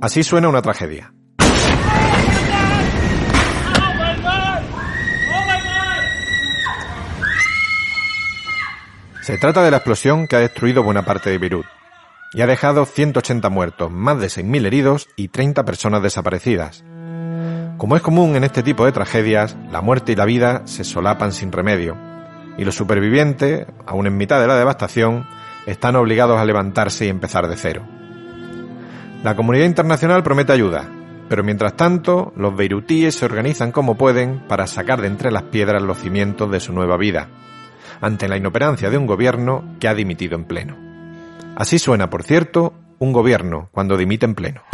Así suena una tragedia. Se trata de la explosión que ha destruido buena parte de Beirut y ha dejado 180 muertos, más de 6.000 heridos y 30 personas desaparecidas. Como es común en este tipo de tragedias, la muerte y la vida se solapan sin remedio, y los supervivientes, aún en mitad de la devastación, están obligados a levantarse y empezar de cero. La comunidad internacional promete ayuda, pero mientras tanto, los beirutíes se organizan como pueden para sacar de entre las piedras los cimientos de su nueva vida, ante la inoperancia de un gobierno que ha dimitido en pleno. Así suena, por cierto, un gobierno cuando dimite en pleno.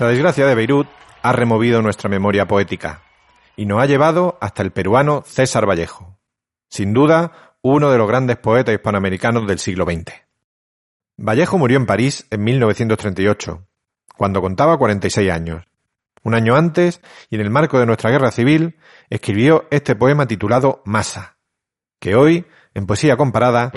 La desgracia de Beirut ha removido nuestra memoria poética y nos ha llevado hasta el peruano César Vallejo, sin duda uno de los grandes poetas hispanoamericanos del siglo XX. Vallejo murió en París en 1938, cuando contaba 46 años. Un año antes, y en el marco de nuestra guerra civil, escribió este poema titulado Masa, que hoy, en Poesía Comparada,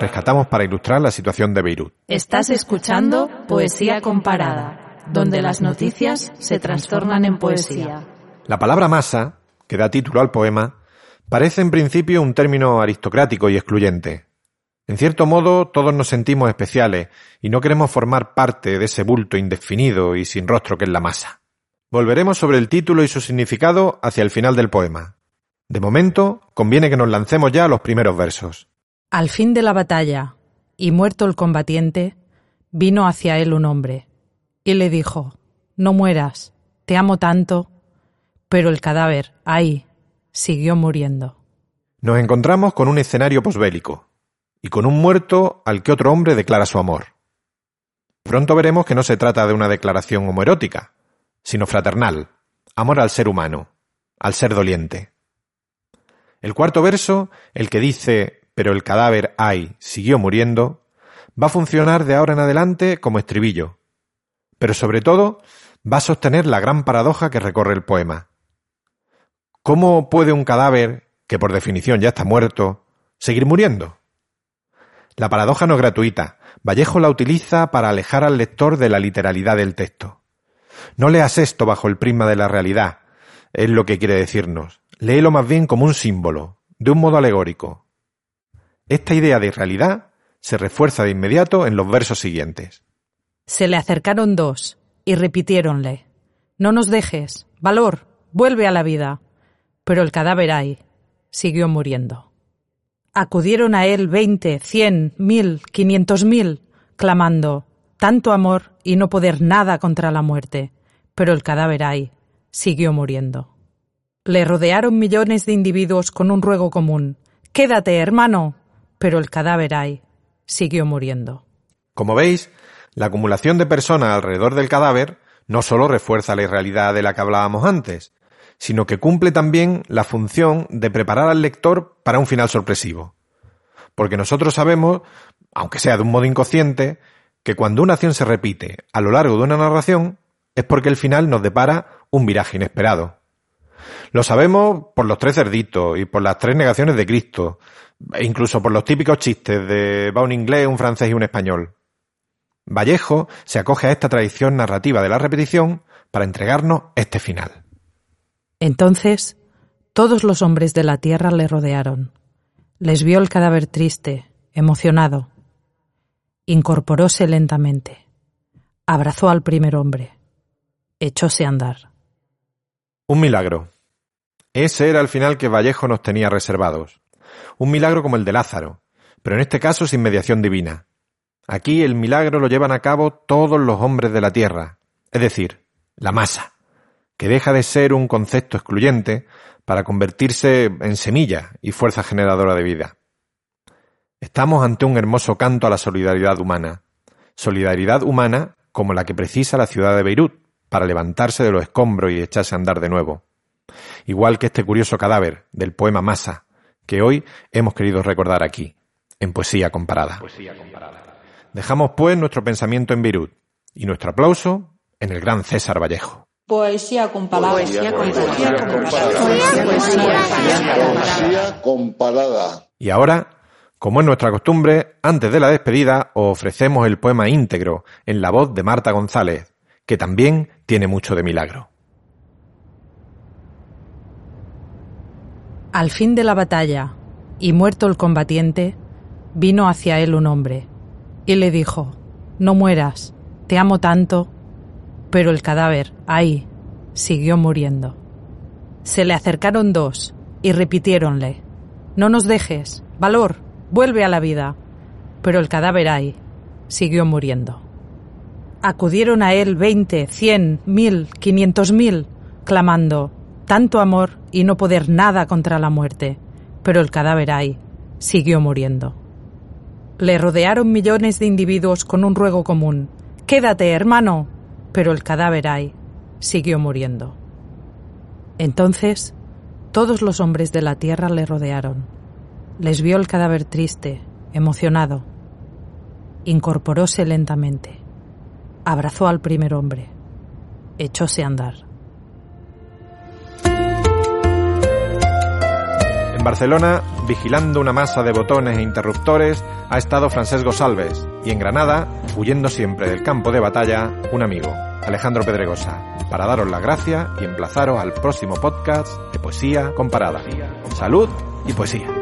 rescatamos para ilustrar la situación de Beirut. Estás escuchando Poesía Comparada, donde las noticias se trastornan en poesía. La palabra masa, que da título al poema, parece en principio un término aristocrático y excluyente. En cierto modo, todos nos sentimos especiales y no queremos formar parte de ese bulto indefinido y sin rostro que es la masa. Volveremos sobre el título y su significado hacia el final del poema. De momento, conviene que nos lancemos ya a los primeros versos. Al fin de la batalla, y muerto el combatiente, vino hacia él un hombre, y le dijo, No mueras, te amo tanto. Pero el cadáver, ahí, siguió muriendo. Nos encontramos con un escenario posbélico, y con un muerto al que otro hombre declara su amor. Pronto veremos que no se trata de una declaración homoerótica, sino fraternal, amor al ser humano, al ser doliente. El cuarto verso, el que dice pero el cadáver ay siguió muriendo, va a funcionar de ahora en adelante como estribillo, pero sobre todo va a sostener la gran paradoja que recorre el poema. ¿Cómo puede un cadáver, que por definición ya está muerto, seguir muriendo? La paradoja no es gratuita. Vallejo la utiliza para alejar al lector de la literalidad del texto. No leas esto bajo el prisma de la realidad, es lo que quiere decirnos. Léelo más bien como un símbolo, de un modo alegórico. Esta idea de realidad se refuerza de inmediato en los versos siguientes. Se le acercaron dos y repitiéronle, No nos dejes, valor, vuelve a la vida. Pero el cadáver ahí siguió muriendo. Acudieron a él veinte, cien, mil, quinientos mil, clamando, tanto amor y no poder nada contra la muerte. Pero el cadáver ahí siguió muriendo. Le rodearon millones de individuos con un ruego común. Quédate, hermano. Pero el cadáver ahí siguió muriendo. Como veis, la acumulación de personas alrededor del cadáver no solo refuerza la irrealidad de la que hablábamos antes, sino que cumple también la función de preparar al lector para un final sorpresivo. Porque nosotros sabemos, aunque sea de un modo inconsciente, que cuando una acción se repite a lo largo de una narración es porque el final nos depara un viraje inesperado. Lo sabemos por los tres cerditos y por las tres negaciones de Cristo, e incluso por los típicos chistes de va un inglés, un francés y un español. Vallejo se acoge a esta tradición narrativa de la repetición para entregarnos este final. Entonces todos los hombres de la tierra le rodearon. Les vio el cadáver triste, emocionado. Incorporóse lentamente. Abrazó al primer hombre. Echóse a andar. Un milagro. Ese era el final que Vallejo nos tenía reservados. Un milagro como el de Lázaro, pero en este caso sin mediación divina. Aquí el milagro lo llevan a cabo todos los hombres de la tierra, es decir, la masa, que deja de ser un concepto excluyente para convertirse en semilla y fuerza generadora de vida. Estamos ante un hermoso canto a la solidaridad humana, solidaridad humana como la que precisa la ciudad de Beirut para levantarse de los escombros y echarse a andar de nuevo. Igual que este curioso cadáver del poema Masa, que hoy hemos querido recordar aquí, en Poesía Comparada. Dejamos pues nuestro pensamiento en Beirut y nuestro aplauso en el gran César Vallejo. Poesía comparada. Poesía comparada. Y ahora, como es nuestra costumbre, antes de la despedida ofrecemos el poema íntegro en la voz de Marta González, que también tiene mucho de milagro. Al fin de la batalla, y muerto el combatiente, vino hacia él un hombre, y le dijo, No mueras, te amo tanto. Pero el cadáver, ahí, siguió muriendo. Se le acercaron dos, y repitiéronle, No nos dejes, valor, vuelve a la vida. Pero el cadáver ahí, siguió muriendo. Acudieron a él veinte, cien, mil, quinientos mil, clamando, tanto amor y no poder nada contra la muerte. Pero el cadáver ahí siguió muriendo. Le rodearon millones de individuos con un ruego común. Quédate, hermano. Pero el cadáver ahí siguió muriendo. Entonces, todos los hombres de la tierra le rodearon. Les vio el cadáver triste, emocionado. Incorporóse lentamente abrazó al primer hombre, echóse a andar. En Barcelona, vigilando una masa de botones e interruptores, ha estado Francesco Salves y en Granada, huyendo siempre del campo de batalla, un amigo, Alejandro Pedregosa, para daros la gracia y emplazaros al próximo podcast de Poesía Comparada. Salud y poesía.